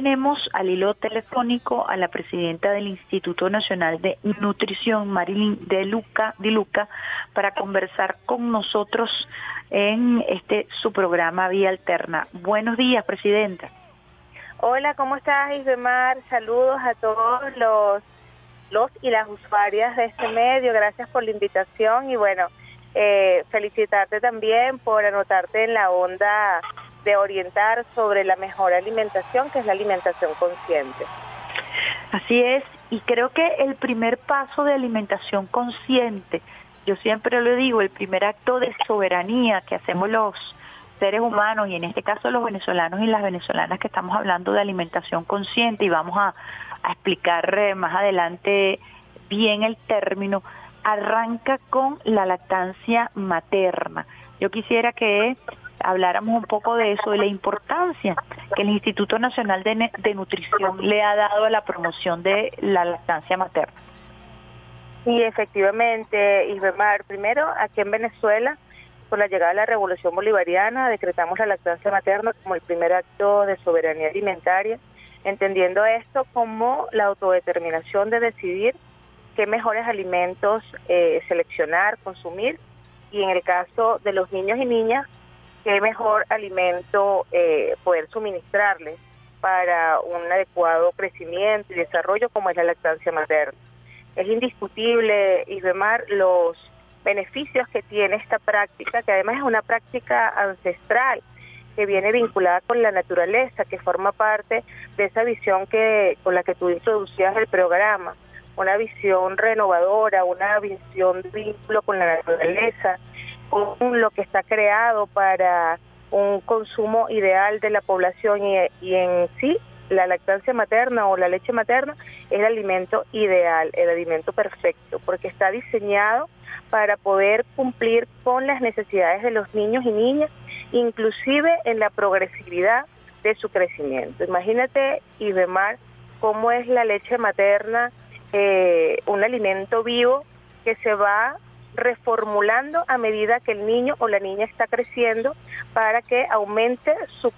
tenemos al hilo telefónico a la presidenta del Instituto Nacional de Nutrición, Marilyn de Luca, de Luca, para conversar con nosotros en este su programa Vía Alterna. Buenos días, presidenta. Hola, ¿cómo estás, Isbemar? Saludos a todos los, los y las usuarias de este medio. Gracias por la invitación y bueno, eh, felicitarte también por anotarte en la onda de orientar sobre la mejor alimentación, que es la alimentación consciente. Así es, y creo que el primer paso de alimentación consciente, yo siempre lo digo, el primer acto de soberanía que hacemos los seres humanos y en este caso los venezolanos y las venezolanas que estamos hablando de alimentación consciente y vamos a, explicar eh, más adelante bien el término, arranca con la lactancia materna. Yo quisiera que habláramos un poco de eso, de la importancia que el Instituto Nacional de, Nutrición le ha dado a la promoción de la lactancia materna. Sí, efectivamente, Isbemar, primero aquí en Venezuela con la llegada de la Revolución Bolivariana, decretamos la lactancia materna como el primer acto de soberanía alimentaria, entendiendo esto como la autodeterminación de decidir qué mejores alimentos eh, seleccionar, consumir, y en el caso de los niños y niñas, qué mejor alimento eh, poder suministrarles para un adecuado crecimiento y desarrollo como es la lactancia materna. Es indiscutible, Isbemar, los beneficios que tiene esta práctica, que además es una práctica ancestral que viene vinculada con la naturaleza, que forma parte de esa visión que con la que tú introducías el programa, una visión renovadora, una visión de vínculo con la naturaleza, con lo que está creado para un consumo ideal de la población y, en sí la lactancia materna o la leche materna es el alimento ideal, el alimento perfecto, porque está diseñado para poder cumplir con las necesidades de los niños y niñas, inclusive en la progresividad de su crecimiento. Imagínate, Ibemar, cómo es la leche materna eh, un alimento vivo que se va reformulando a medida que el niño o la niña está creciendo para que aumente su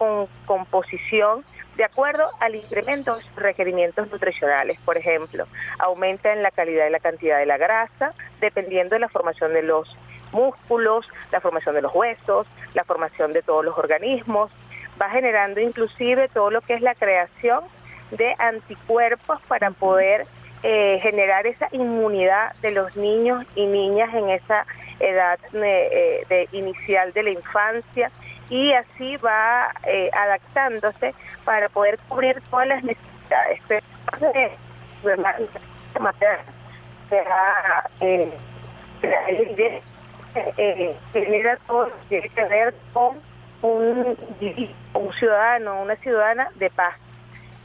composición de acuerdo al incremento de requerimientos nutricionales. Por ejemplo, aumenta en la calidad y la cantidad de la grasa, dependiendo de la formación de los músculos, la formación de los huesos, la formación de todos los organismos, va generando inclusive todo lo que es la creación de anticuerpos para poder eh, generar esa inmunidad de los niños y niñas en esa edad eh, de inicial de la infancia y así va eh, adaptándose para poder cubrir todas las necesidades. de eh, eh, genera todo lo que tiene que ver con un ciudadano, una ciudadana de paz,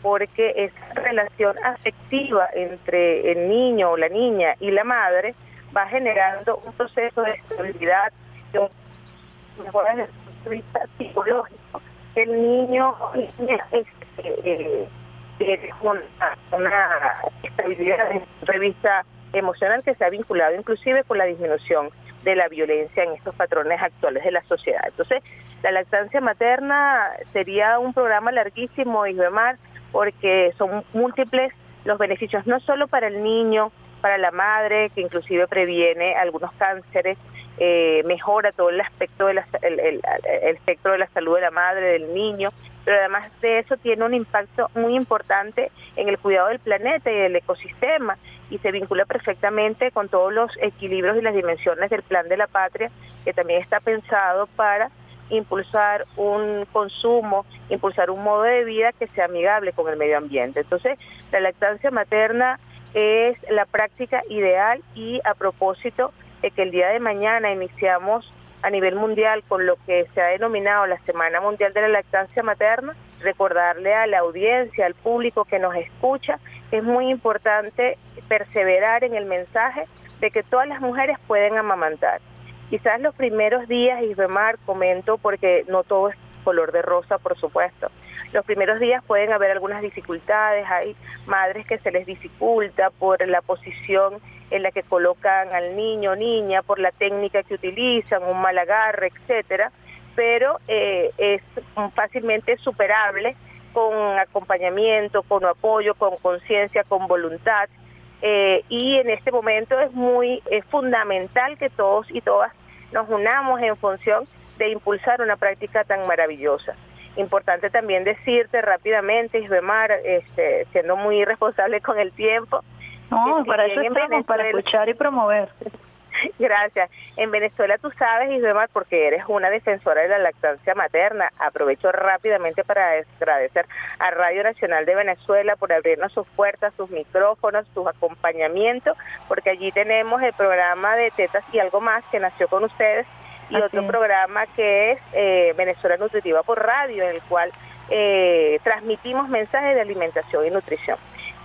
porque esa relación afectiva entre el niño o la niña y la madre va generando un proceso de estabilidad, de mejoras vista psicológico, el niño este, eh, una, estabilidad en revista emocional que se ha vinculado inclusive con la disminución de la violencia en estos patrones actuales de la sociedad. Entonces, la lactancia materna sería un programa larguísimo, Isbemar, porque son múltiples los beneficios, no solo para el niño, para la madre, que inclusive previene algunos cánceres, eh, mejora todo el aspecto de la, el, el, espectro de la salud de la madre, del niño, pero además de eso tiene un impacto muy importante en el cuidado del planeta y del ecosistema y se vincula perfectamente con todos los equilibrios y las dimensiones del plan de la patria, que también está pensado para impulsar un consumo, impulsar un modo de vida que sea amigable con el medio ambiente. Entonces, la lactancia materna es la práctica ideal y a propósito de que el día de mañana iniciamos a nivel mundial con lo que se ha denominado la Semana Mundial de la Lactancia Materna, recordarle a la audiencia, al público que nos escucha, es muy importante perseverar en el mensaje de que todas las mujeres pueden amamantar. Quizás los primeros días, Isbemar, comento porque no todo es color de rosa, por supuesto. Los primeros días pueden haber algunas dificultades, hay madres que se les dificulta por la posición en la que colocan al niño o niña, por la técnica que utilizan, un mal agarre, etcétera, pero eh, es fácilmente superable con acompañamiento, con apoyo, con conciencia, con voluntad. Eh, y en este momento es muy es fundamental que todos y todas nos unamos en función de impulsar una práctica tan maravillosa. Importante también decirte rápidamente, Isbemar, este, siendo muy responsable con el tiempo. No, para eso estamos, para escuchar y promover. Gracias. En Venezuela tú sabes, Isbemar, porque eres una defensora de la lactancia materna. Aprovecho rápidamente para agradecer a Radio Nacional de Venezuela por abrirnos sus puertas, sus micrófonos, sus acompañamientos, porque allí tenemos el programa de Tetas y algo más que nació con ustedes y otro programa que es eh, Venezuela Nutritiva por Radio, en el cual eh, transmitimos mensajes de alimentación y nutrición.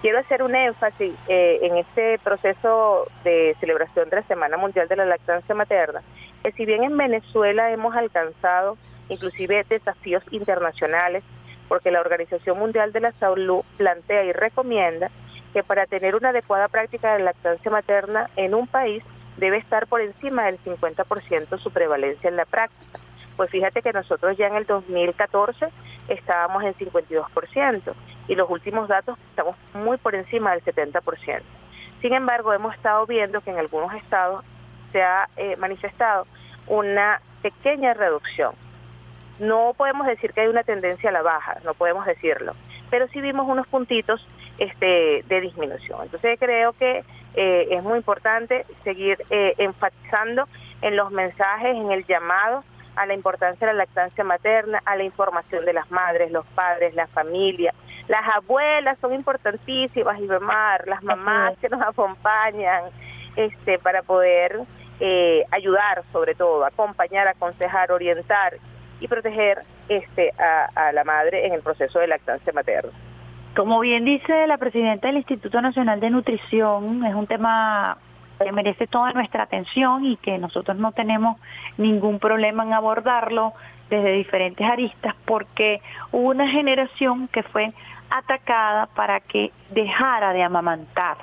Quiero hacer un énfasis eh, en este proceso de celebración de la Semana Mundial de la Lactancia Materna, que si bien en Venezuela hemos alcanzado inclusive desafíos internacionales, porque la Organización Mundial de la Salud plantea y recomienda que para tener una adecuada práctica de lactancia materna en un país debe estar por encima del 50% su prevalencia en la práctica. Pues fíjate que nosotros ya en el 2014 estábamos en 52% y los últimos datos estamos muy por encima del 70%. Sin embargo, hemos estado viendo que en algunos estados se ha eh, manifestado una pequeña reducción. No podemos decir que hay una tendencia a la baja, no podemos decirlo, pero sí vimos unos puntitos este, de disminución. Entonces creo que eh, es muy importante seguir eh, enfatizando en los mensajes, en el llamado a la importancia de la lactancia materna, a la información de las madres, los padres, la familia. Las abuelas son importantísimas, y las mamás que nos acompañan este, para poder eh, ayudar sobre todo, acompañar, aconsejar, orientar y proteger este, a, a la madre en el proceso de lactancia materna. Como bien dice la presidenta del Instituto Nacional de Nutrición, es un tema que merece toda nuestra atención y que nosotros no tenemos ningún problema en abordarlo desde diferentes aristas porque hubo una generación que fue atacada para que dejara de amamantar.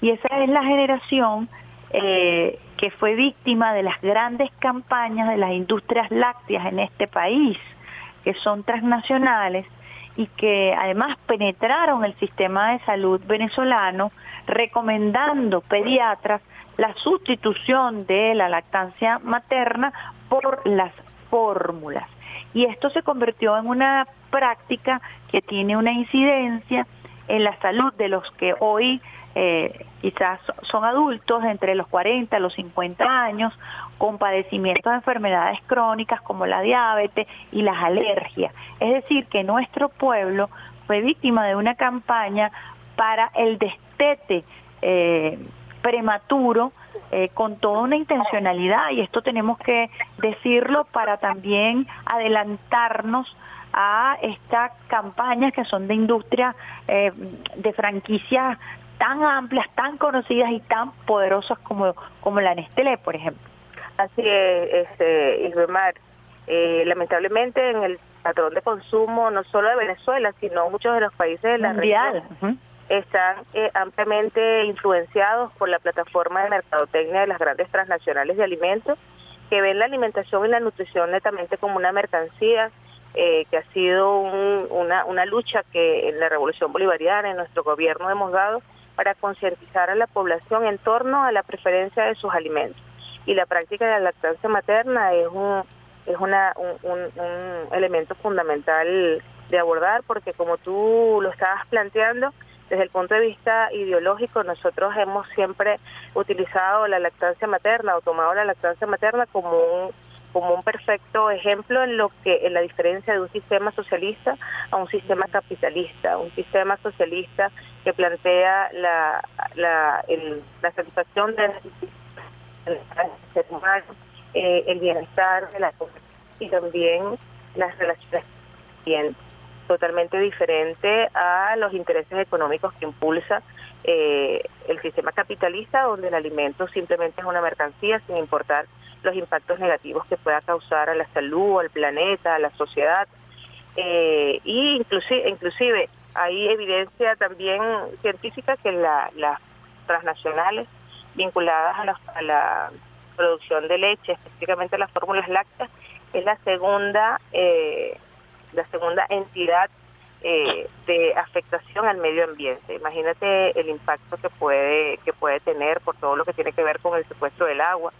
Y esa es la generación eh, que fue víctima de las grandes campañas de las industrias lácteas en este país, que son transnacionales y que además penetraron el sistema de salud venezolano recomendando pediatras la sustitución de la lactancia materna por las fórmulas. Y esto se convirtió en una práctica que tiene una incidencia en la salud de los que hoy eh, quizás son adultos entre los 40 y los 50 años con padecimientos de enfermedades crónicas como la diabetes y las alergias. Es decir, que nuestro pueblo fue víctima de una campaña para el destete eh, prematuro eh, con toda una intencionalidad y esto tenemos que decirlo para también adelantarnos a estas campañas que son de industria de franquicias tan amplias, tan conocidas y tan poderosas como, como la Nestlé, por ejemplo. Así es, este, Isbemar. Eh, lamentablemente en el patrón de consumo, no solo de Venezuela, sino muchos de los países de la región, están eh, ampliamente influenciados por la plataforma de mercadotecnia de las grandes transnacionales de alimentos, que ven la alimentación y la nutrición netamente como una mercancía, eh, que ha sido una, una lucha que en la revolución bolivariana, en nuestro gobierno hemos dado, para concientizar a la población en torno a la preferencia de sus alimentos. Y la práctica de la lactancia materna es un, es una, un, elemento fundamental de abordar porque como tú lo estabas planteando, desde el punto de vista ideológico, nosotros hemos siempre utilizado la lactancia materna o tomado la lactancia materna como un como un perfecto ejemplo en lo que en la diferencia de un sistema socialista a un sistema capitalista, un sistema socialista que plantea la la, la satisfacción del ser humano, eh, el bienestar de la y también las relaciones bien totalmente diferente a los intereses económicos que impulsa eh, el sistema capitalista, donde el alimento simplemente es una mercancía sin importar los impactos negativos que pueda causar a la salud, al planeta, a la sociedad. Eh, y inclusive, inclusive hay evidencia también científica que la, las transnacionales vinculadas a la, a la, producción de leche, específicamente las fórmulas lácteas, es la segunda, eh, la segunda entidad eh, de afectación al medio ambiente. Imagínate el impacto que puede que puede tener por todo lo que tiene que ver con el secuestro del agua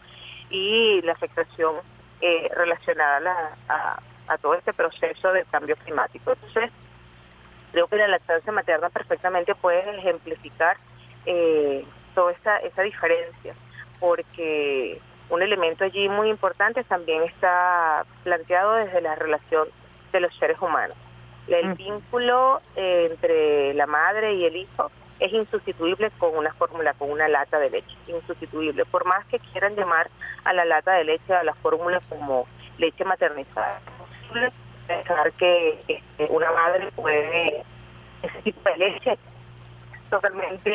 y la afectación eh, relacionada a, a, todo este proceso del cambio climático. Entonces, creo que la lactancia materna perfectamente puede ejemplificar eh, toda esa, esa diferencia, porque un elemento allí muy importante también está planteado desde la relación de los seres humanos. El mm. vínculo eh, entre la madre y el hijo es insustituible con una fórmula, con una lata de leche, insustituible. Por más que quieran llamar a la lata de leche, a la fórmula como leche maternizada, es posible pensar que este, una madre puede, ese tipo de leche, totalmente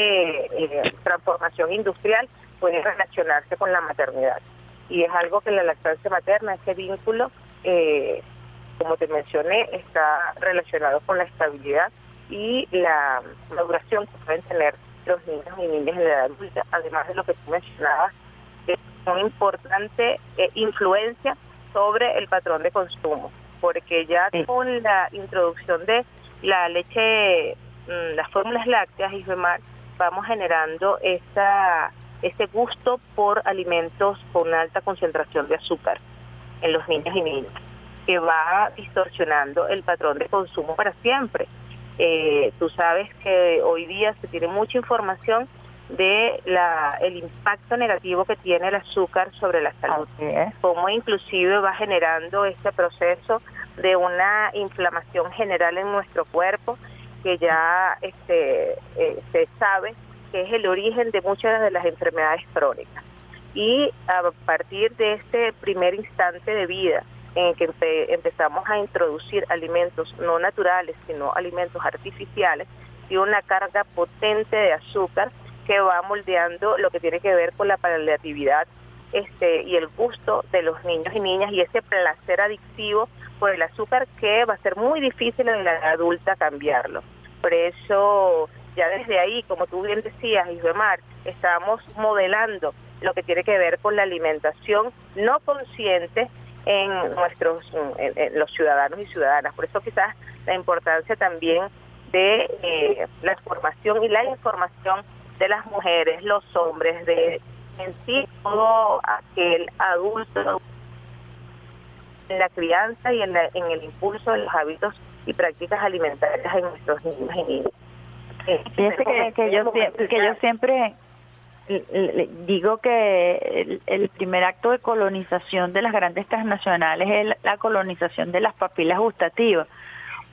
eh, transformación industrial, puede relacionarse con la maternidad. Y es algo que la lactancia materna, ese vínculo, eh, como te mencioné, está relacionado con la estabilidad y la maduración que pueden tener los niños y niñas la edad adulta, además de lo que tú mencionabas, es una importante eh, influencia sobre el patrón de consumo, porque ya con la introducción de la leche, mm, las fórmulas lácteas y demás, vamos generando esta, este gusto por alimentos con alta concentración de azúcar en los niños y niñas que va distorsionando el patrón de consumo para siempre. Eh, tú sabes que hoy día se tiene mucha información de la, el impacto negativo que tiene el azúcar sobre la salud, cómo inclusive va generando este proceso de una inflamación general en nuestro cuerpo que ya este, eh, se sabe que es el origen de muchas de las enfermedades crónicas. Y a partir de este primer instante de vida, en que empezamos a introducir alimentos no naturales, sino alimentos artificiales, y una carga potente de azúcar que va moldeando lo que tiene que ver con la paliatividad este, y el gusto de los niños y niñas y ese placer adictivo por el azúcar que va a ser muy difícil en la adulta cambiarlo. Por eso, ya desde ahí, como tú bien decías, Isbemar, estamos modelando lo que tiene que ver con la alimentación no consciente en nuestros los ciudadanos y ciudadanas. Por eso quizás la importancia también de eh, la formación y la información de las mujeres, los hombres, de en sí todo aquel adulto en la crianza y en, en el impulso de los hábitos y prácticas alimentarias en nuestros niños y niñas. Fíjese que, que, yo, que yo siempre digo que el, primer acto de colonización de las grandes transnacionales es la colonización de las papilas gustativas,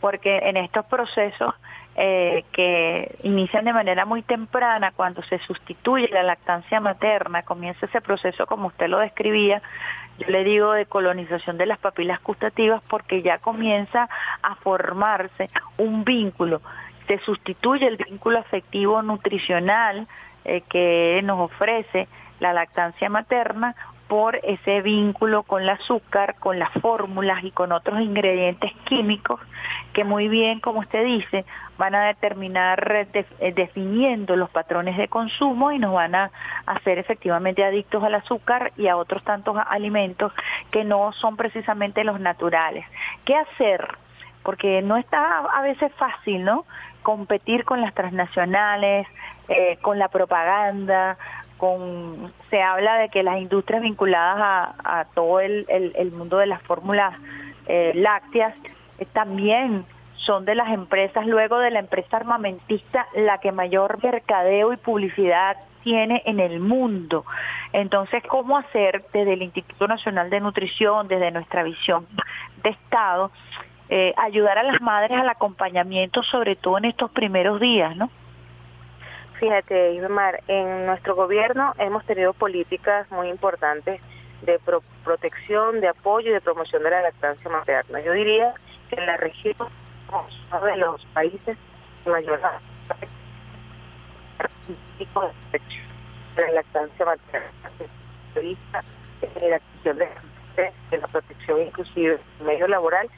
porque en estos procesos eh, que inician de manera muy temprana, cuando se sustituye la lactancia materna, comienza ese proceso como usted lo describía, yo le digo de colonización de las papilas gustativas porque ya comienza a formarse un vínculo, se sustituye el vínculo afectivo nutricional, eh, que nos ofrece la lactancia materna por ese vínculo con el azúcar, con las fórmulas y con otros ingredientes químicos que muy bien, como usted dice, van a determinar eh, definiendo los patrones de consumo y nos van a hacer efectivamente adictos al azúcar y a otros tantos alimentos que no son precisamente los naturales. ¿Qué hacer? Porque no está a veces fácil, ¿no? Competir con las transnacionales, eh, con la propaganda, con se habla de que las industrias vinculadas a, todo el, mundo de las fórmulas eh, lácteas eh, también son de las empresas, luego de la empresa armamentista, la que mayor mercadeo y publicidad tiene en el mundo. Entonces, ¿cómo hacer desde el Instituto Nacional de Nutrición, desde nuestra visión de Estado, ayudar a las madres al acompañamiento, sobre todo en estos primeros días, ¿no? Fíjate, Ivemar, en nuestro gobierno hemos tenido políticas muy importantes de protección, de apoyo y de promoción de la lactancia materna. Yo diría que en la región uno de los países mayor de la lactancia materna, la de, de la protección inclusive medio laboral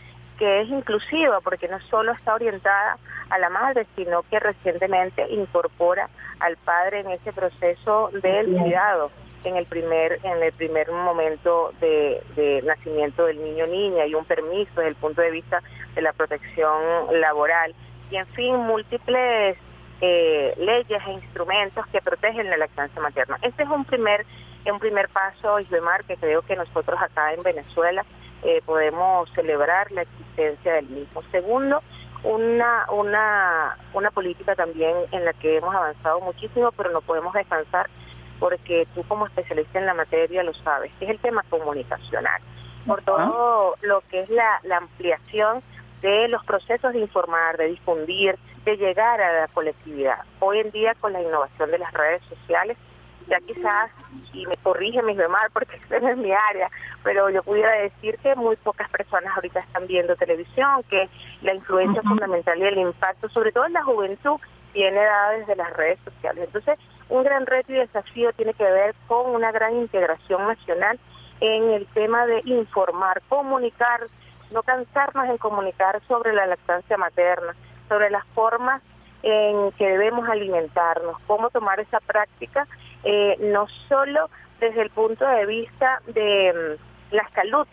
que es inclusiva porque no solo está orientada a la madre, sino que recientemente incorpora al padre en ese proceso del cuidado en el primer en el primer momento de, nacimiento del niño niña y un permiso desde el punto de vista de la protección laboral y en fin múltiples eh, leyes e instrumentos que protegen la lactancia materna. Este es un primer un primer paso, Isbemar, que creo que nosotros acá en Venezuela eh, podemos celebrar la existencia del mismo. Segundo, una, una, una política también en la que hemos avanzado muchísimo, pero no podemos descansar porque tú como especialista en la materia lo sabes, que es el tema comunicacional. Por todo lo que es la, la ampliación de los procesos de informar, de difundir, de llegar a la colectividad. Hoy en día con la innovación de las redes sociales, ya quizás, y me corrige mis demás porque esa es mi área, pero yo pudiera decir que muy pocas personas ahorita están viendo televisión, que la influencia fundamental y el impacto, sobre todo en la juventud, tiene dada desde las redes sociales. Entonces, un gran reto y desafío tiene que ver con una gran integración nacional en el tema de informar, comunicar, no cansarnos en comunicar sobre la lactancia materna, sobre las formas en que debemos alimentarnos, cómo tomar esa práctica, eh, no solo desde el punto de vista de mm, la salud,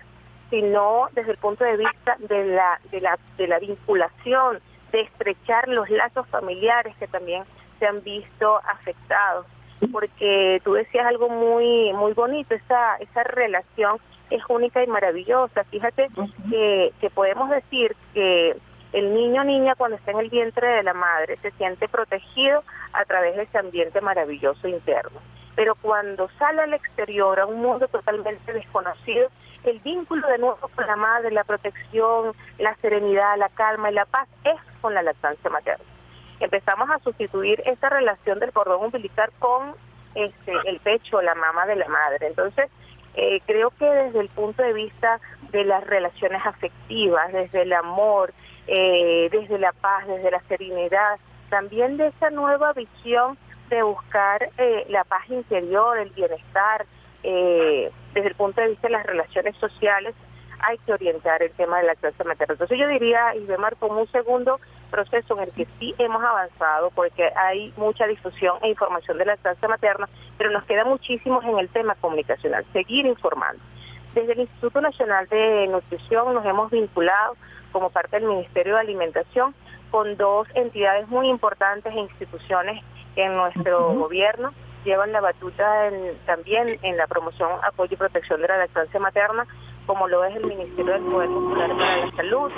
sino desde el punto de vista de la, de la, de la vinculación, de estrechar los lazos familiares que también se han visto afectados. Porque tú decías algo muy, muy bonito, esa, esa relación es única y maravillosa. Fíjate que, que podemos decir que el niño o niña cuando está en el vientre de la madre se siente protegido a través de ese ambiente maravilloso interno. Pero cuando sale al exterior, a un mundo totalmente desconocido, el vínculo de nuevo con la madre, la protección, la serenidad, la calma y la paz es con la lactancia materna. Empezamos a sustituir esta relación del cordón umbilical con este, el pecho, la mama de la madre. Entonces, eh, creo que desde el punto de vista de las relaciones afectivas, desde el amor, eh, desde la paz, desde la serenidad, también de esa nueva visión de buscar eh, la paz interior, el bienestar, desde el punto de vista de las relaciones sociales, hay que orientar el tema de la clase materna. Entonces yo diría, y Isbemar, como un segundo proceso en el que sí hemos avanzado, porque hay mucha difusión e información de la lactancia materna, pero nos queda muchísimo en el tema comunicacional, seguir informando. Desde el Instituto Nacional de Nutrición nos hemos vinculado como parte del Ministerio de Alimentación con dos entidades muy importantes e instituciones en nuestro gobierno. Llevan la batuta también en la promoción, apoyo y protección de la lactancia materna, como lo es el Ministerio del Poder Popular para la Salud,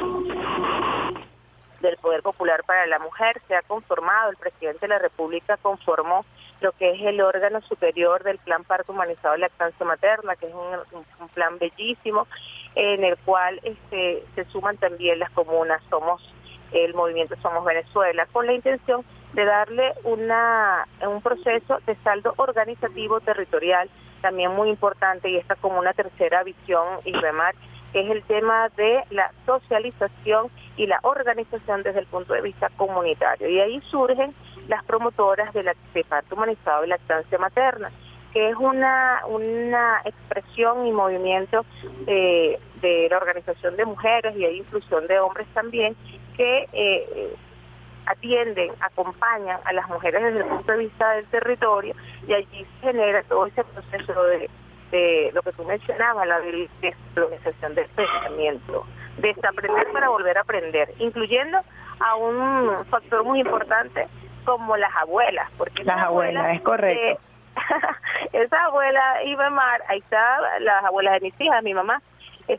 del Poder Popular para la Mujer, se ha conformado, el presidente de la República conformó lo que es el órgano superior del Plan Parto Humanizado de Lactancia Materna, que es un, plan bellísimo, en el cual este, se suman también las comunas, somos el movimiento Somos Venezuela, con la intención de darle una, un proceso de saldo organizativo territorial también muy importante y esta como una tercera visión, y remar es el tema de la socialización y la organización desde el punto de vista comunitario. Y ahí surgen las promotoras de la de parto humanizado y lactancia materna, que es una, una expresión y movimiento de la organización de mujeres y hay inclusión de hombres también, que eh, atienden, acompañan a las mujeres desde el punto de vista del territorio y allí se genera todo ese proceso de de lo que tú mencionabas, la descolonización del pensamiento, desaprender para volver a aprender, incluyendo a un factor muy importante como las abuelas, porque las abuelas, es correcto. esa abuela Ibemar, ahí está las abuelas de mis hijas, mi mamá,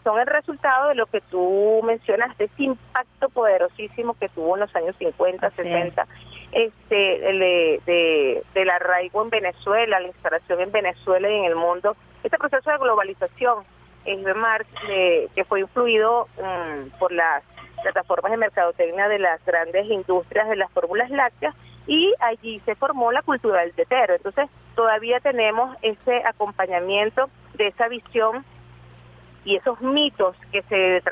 son el resultado de lo que tú mencionas, de ese impacto poderosísimo que tuvo en los años 50, 60, este, de, de, del arraigo en Venezuela, la instalación en Venezuela y en el mundo este proceso de globalización es de, que fue influido mm, por las plataformas de mercadotecnia de las grandes industrias de las fórmulas lácteas y allí se formó la cultura del tetero. Entonces todavía tenemos ese acompañamiento de esa visión y esos mitos que se,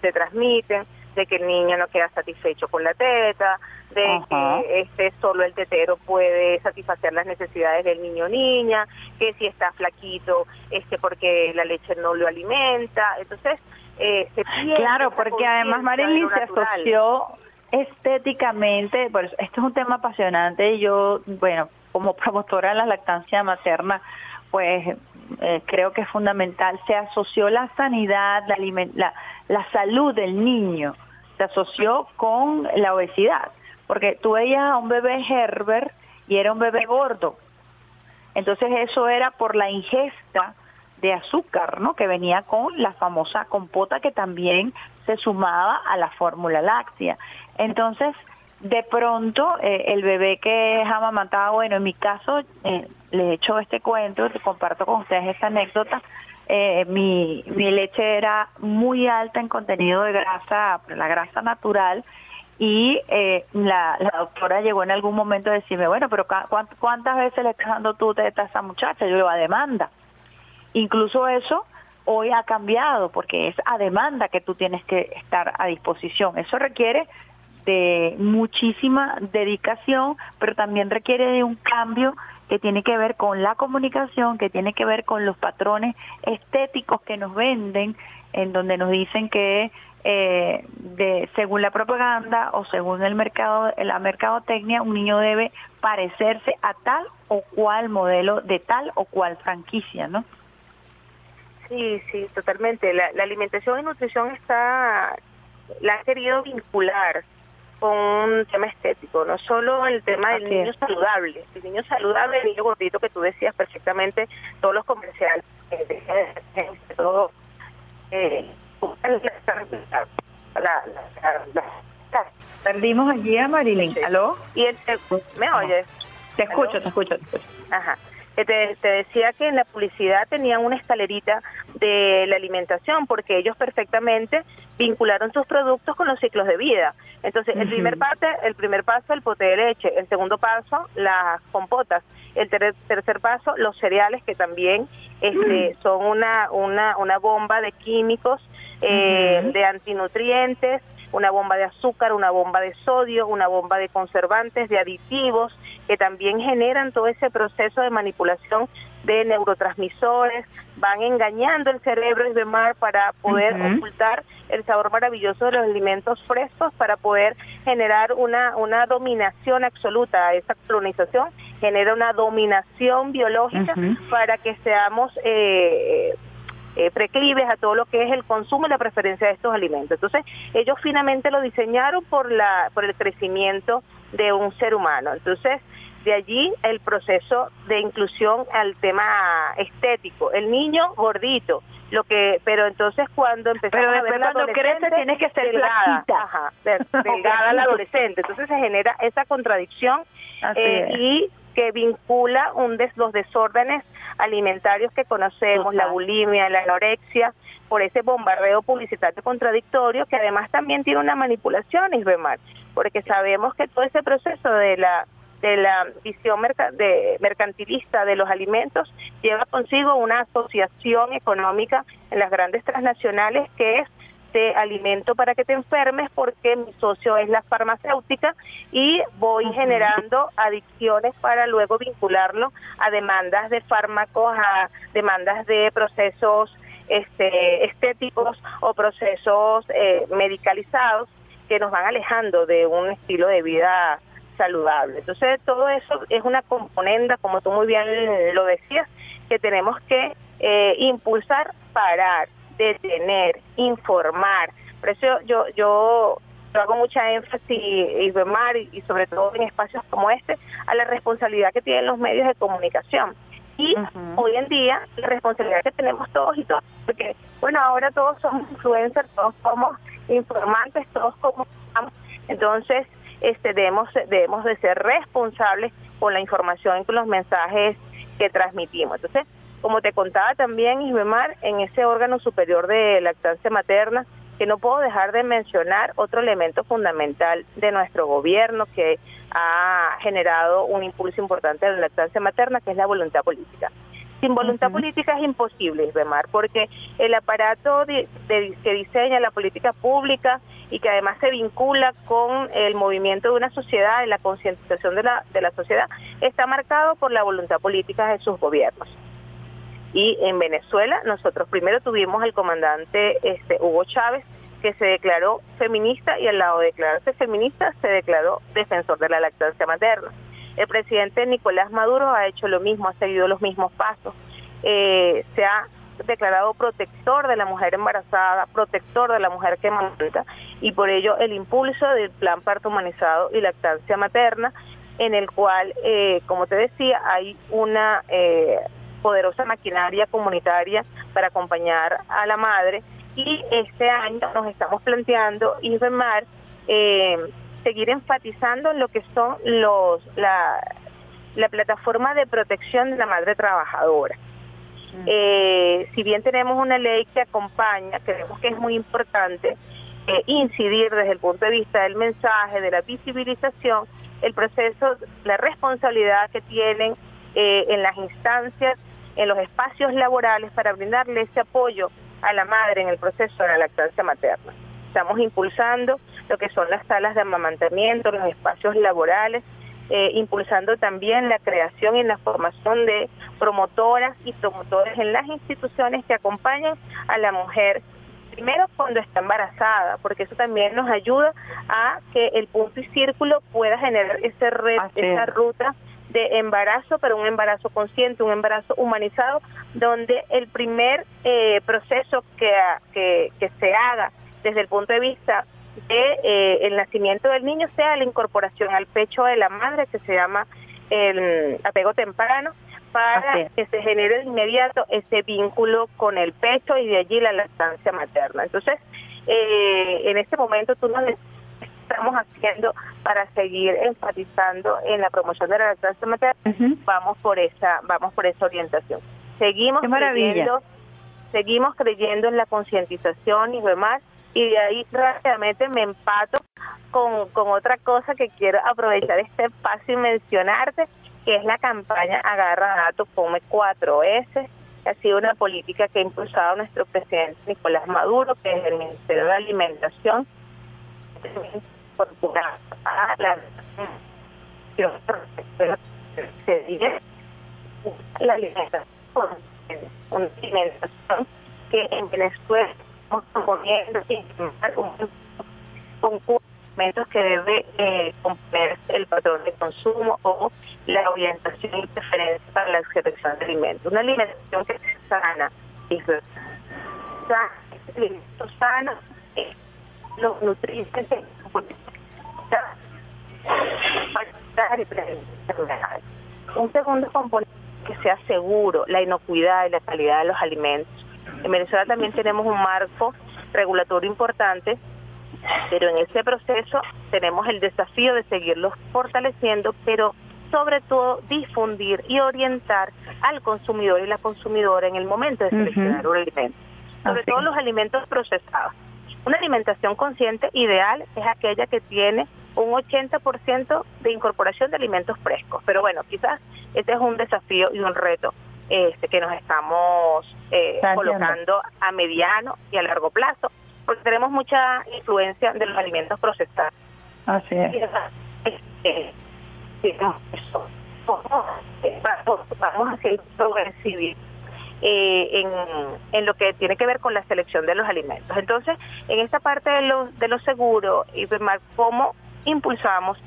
se transmiten de que el niño no queda satisfecho con la teta, de que este solo el tetero puede satisfacer las necesidades del niño o niña, que si está flaquito, este porque la leche no lo alimenta, entonces eh, se Claro, porque además Marilyn se asoció estéticamente, pues esto es un tema apasionante y yo, bueno, como promotora de la lactancia materna, pues eh, creo que es fundamental, se asoció la sanidad, la, la, la salud del niño se asoció con la obesidad, porque tú veías a un bebé Herbert y era un bebé gordo. Entonces eso era por la ingesta de azúcar, ¿no? Que venía con la famosa compota que también se sumaba a la fórmula láctea. Entonces, de pronto, eh, el bebé que es amamantado, bueno, en mi caso, eh, les he hecho este cuento, comparto con ustedes esta anécdota, eh, mi, mi leche era muy alta en contenido de grasa, la grasa natural, y eh, la, la, doctora llegó en algún momento a decirme, bueno, pero ¿cuántas veces le estás dando tú teta a esa muchacha? Yo le digo, a demanda. Incluso eso hoy ha cambiado porque es a demanda que tú tienes que estar a disposición. Eso requiere de muchísima dedicación, pero también requiere de un cambio que tiene que ver con la comunicación, que tiene que ver con los patrones estéticos que nos venden, en donde nos dicen que eh, de, según la propaganda o según el mercado, la mercadotecnia, un niño debe parecerse a tal o cual modelo de tal o cual franquicia, ¿no? Sí, sí, totalmente. La, alimentación y nutrición está, la ha querido vincular con un tema estético, no solo el tema del niño saludable, el niño saludable, el niño gordito que tú decías perfectamente, todos los comerciales, eh, todo, eh, Perdimos allí a Marilyn, ¿aló? Y el, ¿Me oyes? Te escucho, te escucho, te escucho. Ajá. Te, te, decía que en la publicidad tenían una escalerita de la alimentación porque ellos perfectamente vincularon sus productos con los ciclos de vida. Entonces, el primer parte, el primer paso, el pote de leche, el segundo paso, las compotas, el tercer paso, los cereales que también este, son una, una, una bomba de químicos, eh, de antinutrientes, una bomba de azúcar, una bomba de sodio, una bomba de conservantes, de aditivos, que también generan todo ese proceso de manipulación de neurotransmisores, van engañando el cerebro y demás para poder ocultar el sabor maravilloso de los alimentos frescos, para poder generar una, una dominación absoluta. Esa colonización genera una dominación biológica para que seamos... Eh, eh, preclives a todo lo que es el consumo y la preferencia de estos alimentos. Entonces, ellos finalmente lo diseñaron por, la, por el crecimiento de un ser humano. Entonces, de allí el proceso de inclusión al tema estético. El niño gordito, lo que pero entonces cuando empezamos a ver cuando crece tienes que ser delgada, ajá, delgada la adolescente. Entonces se genera esa contradicción eh, y que vincula un des, los desórdenes alimentarios que conocemos, la bulimia, la anorexia, por ese bombardeo publicitario contradictorio que además también tiene una manipulación, Isbemar, porque sabemos que todo ese proceso de la de la visión de mercantilista de los alimentos lleva consigo una asociación económica en las grandes transnacionales que es alimento para que te enfermes porque mi socio es la farmacéutica y voy generando adicciones para luego vincularlo a demandas de fármacos, a demandas de procesos este, estéticos o procesos eh, medicalizados que nos van alejando de un estilo de vida saludable. Entonces, todo eso es una componente, como tú muy bien lo decías, que tenemos que eh, impulsar, parar, detener, informar. Por eso yo, yo, hago mucha énfasis, y, y sobre todo en espacios como este, a la responsabilidad que tienen los medios de comunicación. Y hoy en día, la responsabilidad que tenemos todos y todas, porque, bueno, ahora todos somos influencers, todos somos informantes, todos como entonces este debemos debemos de ser responsables con la información y con los mensajes que transmitimos. Entonces, como te contaba también, Isbemar, en ese órgano superior de lactancia materna, que no puedo dejar de mencionar otro elemento fundamental de nuestro gobierno que ha generado un impulso importante de la lactancia materna, que es la voluntad política. Sin voluntad política es imposible, Isbemar, porque el aparato de, que diseña la política pública y que además se vincula con el movimiento de una sociedad y la concientización de la, de la sociedad, está marcado por la voluntad política de sus gobiernos. Y en Venezuela nosotros primero tuvimos al comandante este, Hugo Chávez, que se declaró feminista y al lado de declararse feminista se declaró defensor de la lactancia materna. El presidente Nicolás Maduro ha hecho lo mismo, ha seguido los mismos pasos. Eh, se ha declarado protector de la mujer embarazada, protector de la mujer que amamanta y por ello el impulso del plan parto humanizado y lactancia materna en el cual, eh, como te decía, hay una eh, poderosa maquinaria comunitaria para acompañar a la madre y este año nos estamos planteando, Isbemar, eh, seguir enfatizando en lo que son los la, la plataforma de protección de la madre trabajadora. Mm. Eh, si bien tenemos una ley que acompaña, creemos que es muy importante eh, incidir desde el punto de vista del mensaje, de la visibilización, el proceso, la responsabilidad que tienen eh, en las instancias, en los espacios laborales para brindarle ese apoyo a la madre en el proceso de la lactancia materna. Estamos impulsando lo que son las salas de amamantamiento, los espacios laborales, eh, impulsando también la creación y la formación de promotoras y promotores en las instituciones que acompañan a la mujer primero cuando está embarazada, porque eso también nos ayuda a que el punto y círculo pueda generar ese red, esa ruta de embarazo, pero un embarazo consciente, un embarazo humanizado, donde el primer eh, proceso que, que, que se haga desde el punto de vista de eh, el nacimiento del niño sea la incorporación al pecho de la madre que se llama el apego temprano para que se genere de inmediato ese vínculo con el pecho y de allí la lactancia materna. Entonces, eh, en este momento tú nos estamos haciendo para seguir enfatizando en la promoción de la lactancia materna, vamos por esa, vamos por esa orientación. Seguimos creyendo, seguimos creyendo en la concientización y demás y de ahí rápidamente me empato con, con otra cosa que quiero aprovechar este espacio y mencionarte, que es la campaña Agarra Datos Come 4S, que ha sido una política que ha impulsado nuestro presidente Nicolás Maduro, que es el Ministerio de Alimentación, a la alimentación, una alimentación que en Venezuela proponiendo con que debe eh, el patrón de consumo o la orientación y preferencia para la selección de alimentos. Una alimentación que sea sana, y alimentos sanos, eh, los nutrientes un segundo componente que sea seguro, la inocuidad y la calidad de los alimentos en Venezuela también tenemos un marco regulatorio importante, pero en ese proceso tenemos el desafío de seguirlos fortaleciendo, pero sobre todo difundir y orientar al consumidor y la consumidora en el momento de seleccionar un alimento, sobre todo los alimentos procesados. Una alimentación consciente ideal es aquella que tiene un 80% de incorporación de alimentos frescos, pero bueno, quizás este es un desafío y un reto este, que nos estamos eh, colocando a mediano y a largo plazo, porque tenemos mucha influencia de los alimentos procesados. Así es. Este. Vamos haciendo progresivo eh, en, en lo que tiene que ver con la selección de los alimentos. Entonces, en esta parte de los de lo seguro y cómo impulsamos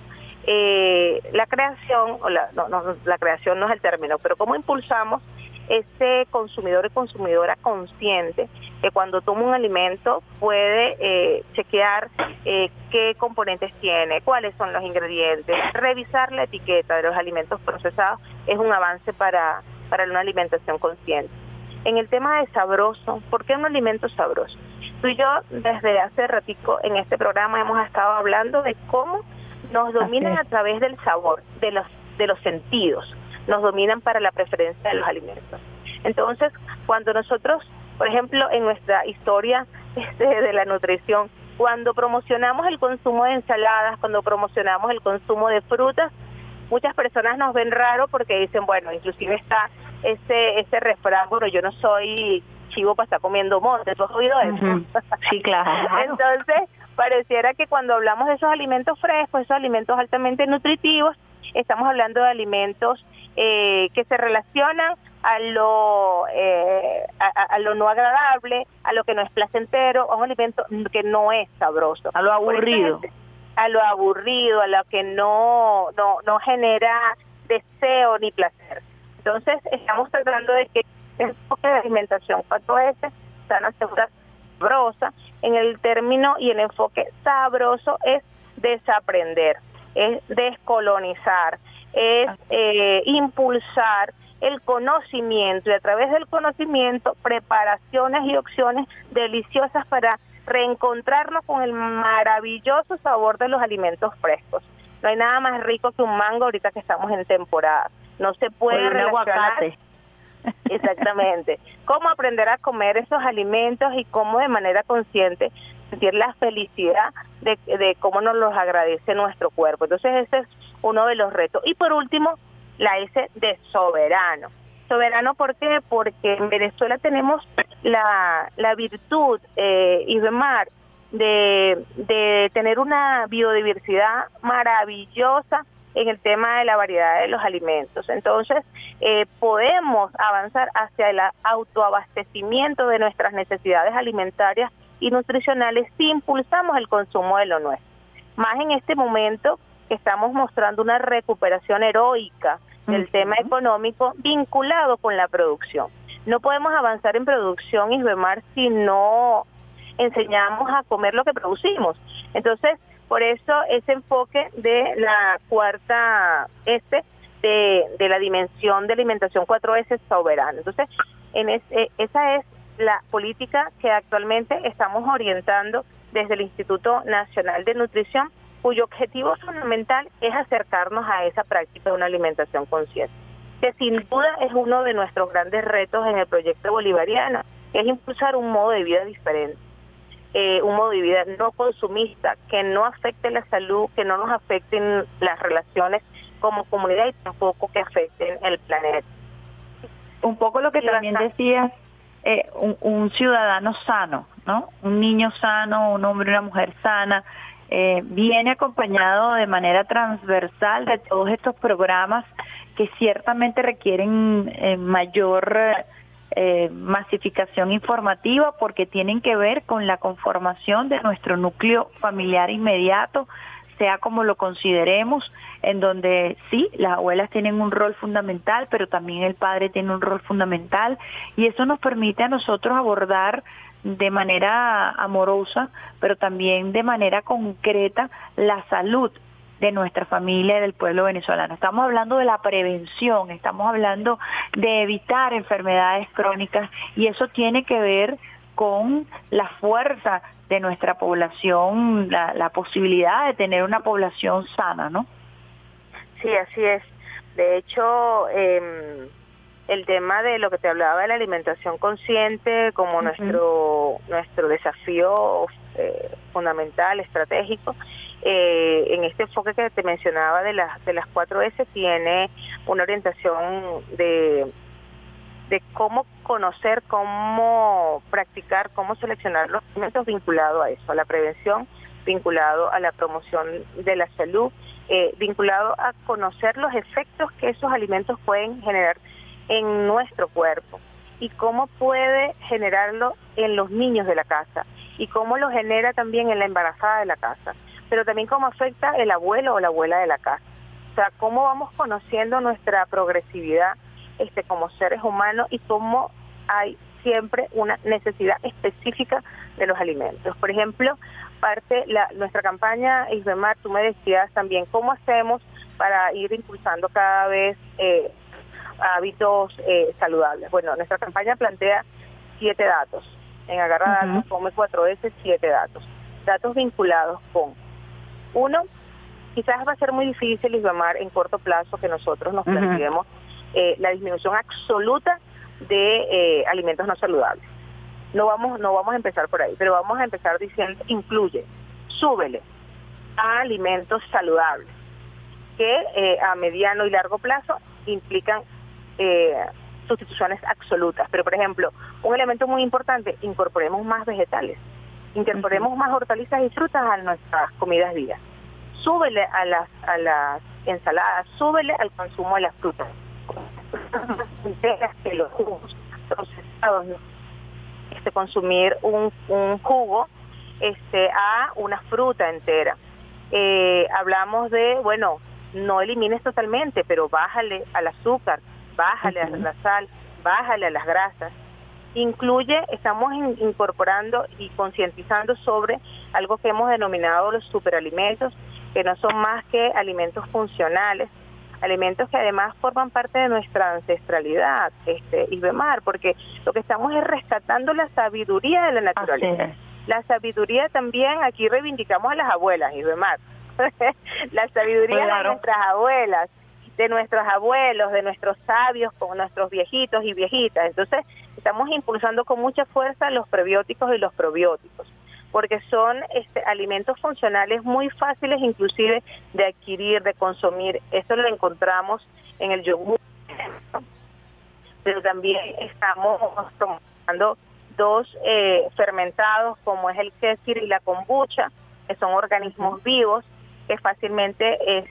eh, la creación, o la, no, no, la creación no es el término, pero cómo impulsamos ese consumidor y consumidora consciente que cuando toma un alimento puede eh, chequear eh, qué componentes tiene, cuáles son los ingredientes, revisar la etiqueta de los alimentos procesados es un avance para, para una alimentación consciente. En el tema de sabroso, ¿por qué un alimento sabroso? Tú y yo desde hace ratico en este programa hemos estado hablando de cómo nos dominan a través del sabor, de los, de los sentidos, nos dominan para la preferencia de los alimentos. Entonces, cuando nosotros, por ejemplo, en nuestra historia este, de la nutrición, cuando promocionamos el consumo de ensaladas, cuando promocionamos el consumo de frutas, muchas personas nos ven raro porque dicen, bueno, inclusive está ese ese refrán, bueno, yo no soy chivo para estar comiendo monte, ¿tú has oído eso? Sí, claro. Entonces, pareciera que cuando hablamos de esos alimentos frescos, esos alimentos altamente nutritivos, estamos hablando de alimentos eh, que se relacionan a lo eh, a, lo no agradable, a lo que no es placentero, a un alimento que no es sabroso, a lo aburrido, a lo aburrido, a lo que no no no genera deseo ni placer. Entonces estamos tratando de que este enfoque de alimentación 4S, sana, segura, sabrosa, en el término y el enfoque sabroso es desaprender, es descolonizar, es eh, impulsar el conocimiento y a través del conocimiento preparaciones y opciones deliciosas para reencontrarnos con el maravilloso sabor de los alimentos frescos. No hay nada más rico que un mango ahorita que estamos en temporada. No se puede relacionar. Exactamente. Cómo aprender a comer esos alimentos y cómo de manera consciente sentir la felicidad de, de cómo nos los agradece nuestro cuerpo. Entonces ese es uno de los retos. Y por último, la S de soberano. Soberano, ¿por qué? Porque en Venezuela tenemos la, la virtud, eh, Isbemar, de, de tener una biodiversidad maravillosa en el tema de la variedad de los alimentos. Entonces, eh, podemos avanzar hacia el autoabastecimiento de nuestras necesidades alimentarias y nutricionales si impulsamos el consumo de lo nuestro. Más en este momento estamos mostrando una recuperación heroica del tema económico vinculado con la producción. No podemos avanzar en producción, y Isbemar, si no enseñamos a comer lo que producimos. Entonces, por eso ese enfoque de la cuarta S de, de la dimensión de alimentación 4S soberana. Entonces, en eh, esa es la política que actualmente estamos orientando desde el Instituto Nacional de Nutrición cuyo objetivo fundamental es acercarnos a esa práctica de una alimentación consciente, que sin duda es uno de nuestros grandes retos en el proyecto bolivariano, es impulsar un modo de vida diferente, eh, un modo de vida no consumista, que no afecte la salud, que no nos afecten las relaciones como comunidad y tampoco que afecten el planeta. Un poco lo que también decía eh, un, un, ciudadano sano, ¿no? Un niño sano, un hombre, una mujer sana, eh, viene acompañado de manera transversal de todos estos programas que ciertamente requieren eh, mayor eh, masificación informativa porque tienen que ver con la conformación de nuestro núcleo familiar inmediato, sea como lo consideremos, en donde sí, las abuelas tienen un rol fundamental, pero también el padre tiene un rol fundamental y eso nos permite a nosotros abordar de manera amorosa, pero también de manera concreta la salud de nuestra familia y del pueblo venezolano. Estamos hablando de la prevención, estamos hablando de evitar enfermedades crónicas y eso tiene que ver con la fuerza de nuestra población, la, la posibilidad de tener una población sana, ¿no? Sí, así es. De hecho, eh, el tema de lo que te hablaba de la alimentación consciente como nuestro nuestro desafío eh, fundamental estratégico. Eh, en este enfoque que te mencionaba de las de las cuatro S tiene una orientación de de cómo conocer, cómo practicar, cómo seleccionar los alimentos vinculado a eso, a la prevención, vinculado a la promoción de la salud, eh, vinculado a conocer los efectos que esos alimentos pueden generar en nuestro cuerpo y cómo puede generarlo en los niños de la casa y cómo lo genera también en la embarazada de la casa, pero también cómo afecta el abuelo o la abuela de la casa. O sea, cómo vamos conociendo nuestra progresividad este como seres humanos y cómo hay siempre una necesidad específica de los alimentos. Por ejemplo, parte la, nuestra campaña Isbemar, tú me decías también cómo hacemos para ir impulsando cada vez eh, hábitos eh, saludables. Bueno, nuestra campaña plantea siete datos. En Agarra Datos, Come 4S, siete datos. Datos vinculados con, uno, quizás va a ser muy difícil, Isbamar, en corto plazo que nosotros nos planteemos eh, la disminución absoluta de eh, alimentos no saludables. No vamos, no vamos a empezar por ahí, pero vamos a empezar diciendo, incluye, súbele a alimentos saludables que a mediano y largo plazo implican eh, sustituciones absolutas. Pero, por ejemplo, un elemento muy importante, incorporemos más vegetales, incorporemos más hortalizas y frutas a nuestras comidas días. Súbele a las, a las ensaladas, súbele al consumo de las frutas. que los jugos procesados, este, consumir un, un jugo este, a una fruta entera. Eh, hablamos de, bueno, no elimines totalmente, pero bájale al azúcar, bájale a la sal, bájale a las grasas. Incluye, estamos incorporando y concientizando sobre algo que hemos denominado los superalimentos, que no son más que alimentos funcionales, alimentos que además forman parte de nuestra ancestralidad, este, Ibemar, porque lo que estamos es rescatando la sabiduría de la naturaleza. La sabiduría también, aquí reivindicamos a las abuelas, Ibemar, la sabiduría de nuestras abuelas, de nuestros abuelos, de nuestros sabios, con nuestros viejitos y viejitas. Entonces, estamos impulsando con mucha fuerza los prebióticos y los probióticos porque son este, alimentos funcionales muy fáciles inclusive de adquirir, de consumir. Esto lo encontramos en el yogur, pero también estamos tomando dos eh, fermentados como es el kéfir y la kombucha, que son organismos vivos que fácilmente es,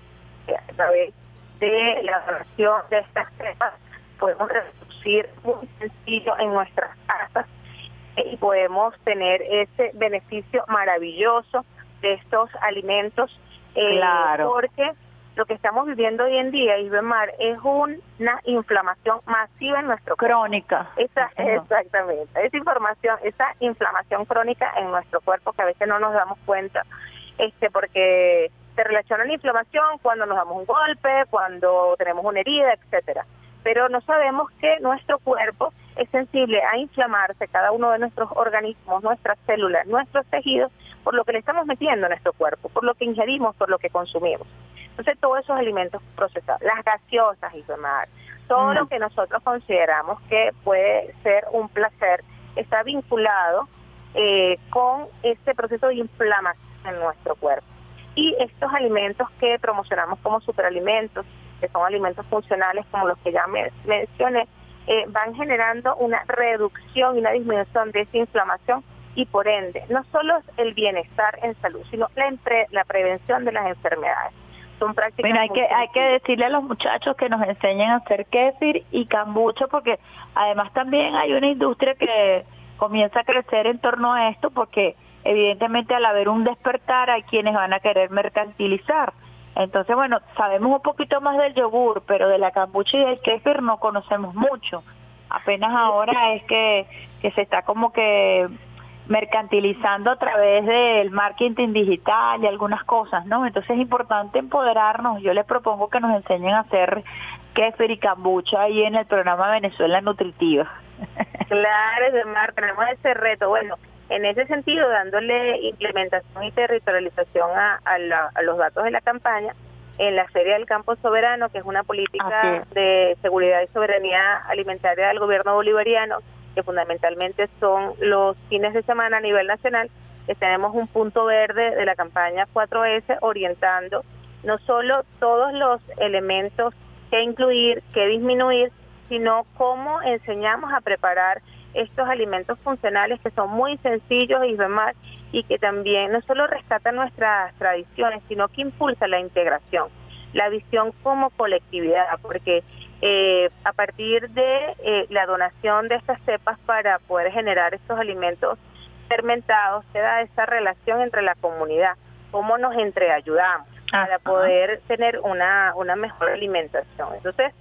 a través de la donación de estas cepas podemos reducir muy sencillo en nuestras casas y podemos tener ese beneficio maravilloso de estos alimentos. Eh, claro. Porque lo que estamos viviendo hoy en día, Isbemar, es una inflamación masiva en nuestro cuerpo. Crónica. Esa, exactamente. Esa información, esa inflamación crónica en nuestro cuerpo que a veces no nos damos cuenta, este, porque se relaciona la inflamación cuando nos damos un golpe, cuando tenemos una herida, etcétera. Pero no sabemos que nuestro cuerpo es sensible a inflamarse cada uno de nuestros organismos, nuestras células, nuestros tejidos, por lo que le estamos metiendo a nuestro cuerpo, por lo que ingerimos, por lo que consumimos. Entonces, todos esos alimentos procesados, las gaseosas y demás, todo lo que nosotros consideramos que puede ser un placer, está vinculado eh, con este proceso de inflamación en nuestro cuerpo. Y estos alimentos que promocionamos como superalimentos, que son alimentos funcionales como los que ya me mencioné, eh, van generando una reducción y una disminución de esa inflamación y por ende no solo el bienestar en salud, sino la, la prevención de las enfermedades. Son prácticas hay que hay que decirle a los muchachos que nos enseñen a hacer kéfir y cambucha porque además también hay una industria que comienza a crecer en torno a esto porque evidentemente al haber un despertar hay quienes van a querer mercantilizar entonces, bueno, sabemos un poquito más del yogur, pero de la cambucha y del kéfir no conocemos mucho. Apenas ahora es que, que se está como que mercantilizando a través del marketing digital y algunas cosas, ¿no? Entonces es importante empoderarnos. Yo les propongo que nos enseñen a hacer kéfir y cambucha ahí en el programa Venezuela Nutritiva. Claro, Mar, tenemos ese reto. Bueno, en ese sentido, dándole implementación y territorialización a, los datos de la campaña, en la Feria del Campo Soberano, que es una política de seguridad y soberanía alimentaria del gobierno bolivariano, que fundamentalmente son los fines de semana a nivel nacional, que tenemos un punto verde de la campaña 4S orientando no solo todos los elementos que incluir, que disminuir, sino cómo enseñamos a preparar estos alimentos funcionales que son muy sencillos y demás y que también no solo rescatan nuestras tradiciones, sino que impulsa la integración, la visión como colectividad, porque eh, a partir de eh, la donación de estas cepas para poder generar estos alimentos fermentados, se da esa relación entre la comunidad, cómo nos entreayudamos para poder tener una, una mejor alimentación. Entonces,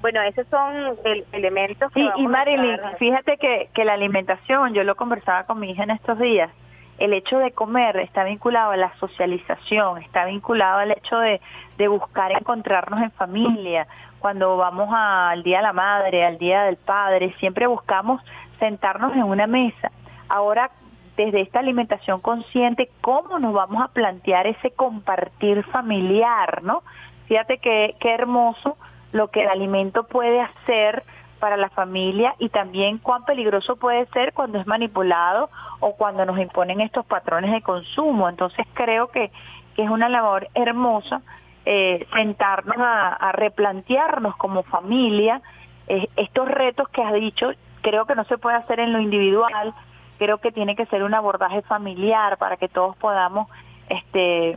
bueno, esos son el, elementos que... Sí, y Marilyn, fíjate que, que la alimentación, yo lo conversaba con mi hija en estos días, el hecho de comer está vinculado a la socialización, está vinculado al hecho de, de buscar encontrarnos en familia. Cuando vamos al Día de la Madre, al Día del Padre, siempre buscamos sentarnos en una mesa. Ahora, desde esta alimentación consciente, ¿cómo nos vamos a plantear ese compartir familiar, no? Fíjate que qué hermoso lo que el alimento puede hacer para la familia y también cuán peligroso puede ser cuando es manipulado o cuando nos imponen estos patrones de consumo. Entonces creo que, que es una labor hermosa eh, sentarnos a, replantearnos como familia eh, estos retos que has dicho. Creo que no se puede hacer en lo individual, creo que tiene que ser un abordaje familiar para que todos podamos este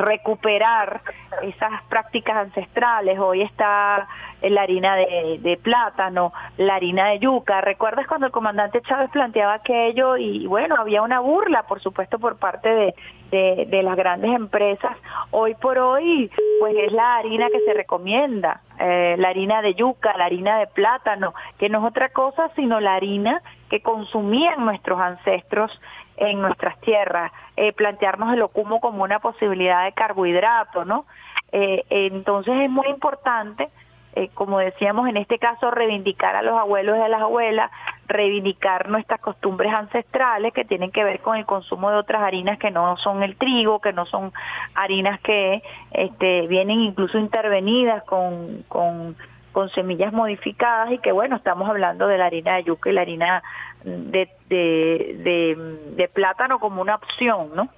recuperar esas prácticas ancestrales. Hoy está la harina de, plátano, la harina de yuca. ¿Recuerdas cuando el comandante Chávez planteaba aquello? Y bueno, había una burla, por supuesto, por parte de, de, las grandes empresas. Hoy por hoy, pues es la harina que se recomienda, eh, la harina de yuca, la harina de plátano, que no es otra cosa sino la harina que consumían nuestros ancestros en nuestras tierras, eh, plantearnos el ocumo como una posibilidad de carbohidrato, ¿no? Eh, entonces es muy importante eh, como decíamos en este caso, reivindicar a los abuelos y a las abuelas, reivindicar nuestras costumbres ancestrales que tienen que ver con el consumo de otras harinas que no son el trigo, que no son harinas que este, vienen incluso intervenidas con, con, con semillas modificadas y que bueno, estamos hablando de la harina de yuca y la harina de, de, de, plátano como una opción, ¿no?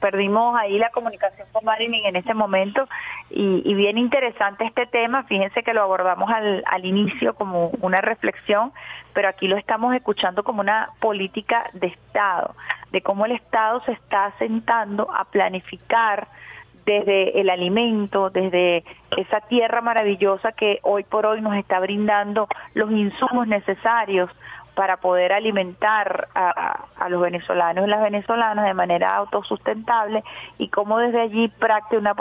perdimos ahí la comunicación con Marilyn en ese momento y, bien interesante este tema, fíjense que lo abordamos al, al inicio como una reflexión, pero aquí lo estamos escuchando como una política de Estado, de cómo el Estado se está sentando a planificar desde el alimento, desde esa tierra maravillosa que hoy por hoy nos está brindando los insumos necesarios para poder alimentar a, los venezolanos y las venezolanas de manera autosustentable y cómo desde allí práctica una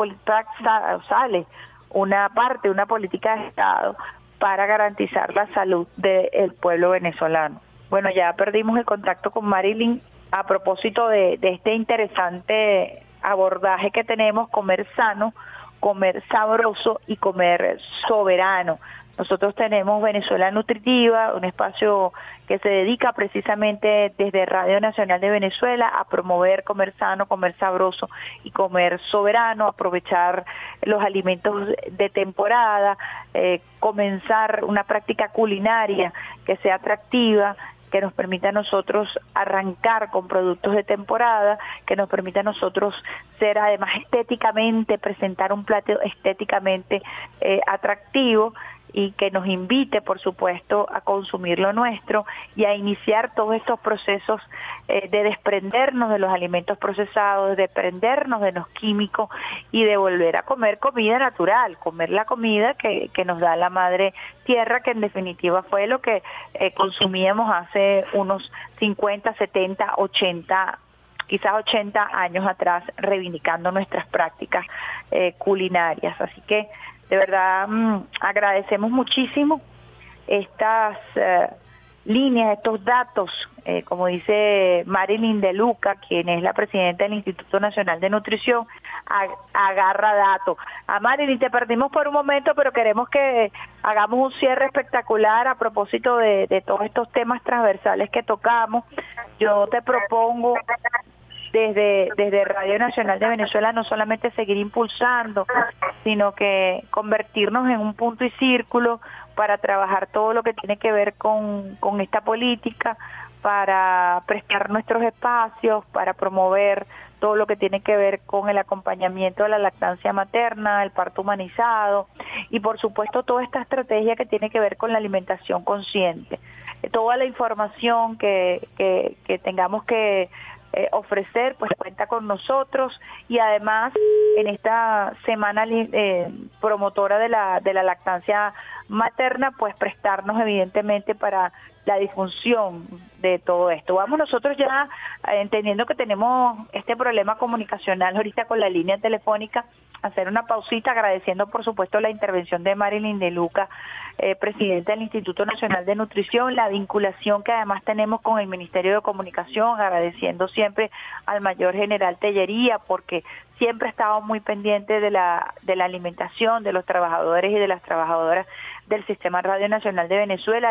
sale una parte, una política de Estado para garantizar la salud del pueblo venezolano. Bueno, ya perdimos el contacto con Marilyn a propósito de este interesante abordaje que tenemos, comer sano, comer sabroso y comer soberano. Nosotros tenemos Venezuela Nutritiva, un espacio que se dedica precisamente desde Radio Nacional de Venezuela a promover comer sano, comer sabroso y comer soberano, aprovechar los alimentos de temporada, eh, comenzar una práctica culinaria que sea atractiva, que nos permita a nosotros arrancar con productos de temporada, que nos permita a nosotros ser además estéticamente, presentar un plato estéticamente eh, atractivo y que nos invite, por supuesto, a consumir lo nuestro y a iniciar todos estos procesos eh, de desprendernos de los alimentos procesados, de desprendernos de los químicos y de volver a comer comida natural, comer la comida que, que nos da la madre tierra, que en definitiva fue lo que eh, consumíamos hace unos 50, 70, 80 quizás 80 años atrás, reivindicando nuestras prácticas eh, culinarias. Así que de verdad mm, agradecemos muchísimo estas eh, líneas, estos datos, eh, como dice Marilyn de Luca, quien es la presidenta del Instituto Nacional de Nutrición, agarra datos. A Marilyn te perdimos por un momento, pero queremos que hagamos un cierre espectacular a propósito de, de todos estos temas transversales que tocamos. Yo te propongo desde, desde Radio Nacional de Venezuela no solamente seguir impulsando, sino que convertirnos en un punto y círculo para trabajar todo lo que tiene que ver con, con esta política, para prestar nuestros espacios, para promover todo lo que tiene que ver con el acompañamiento de la lactancia materna, el parto humanizado y por supuesto toda esta estrategia que tiene que ver con la alimentación consciente. Toda la información que, que, que tengamos que eh, ofrecer, pues cuenta con nosotros y además en esta semana eh, promotora de la, de la lactancia materna, pues prestarnos evidentemente para la disfunción de todo esto. Vamos nosotros ya eh, entendiendo que tenemos este problema comunicacional ahorita con la línea telefónica, hacer una pausita agradeciendo por supuesto la intervención de Marilyn de Luca, eh, presidenta del Instituto Nacional de Nutrición, la vinculación que además tenemos con el Ministerio de Comunicación, agradeciendo siempre al mayor general Tellería porque siempre ha estado muy pendiente de la, de la alimentación de los trabajadores y de las trabajadoras del Sistema Radio Nacional de Venezuela.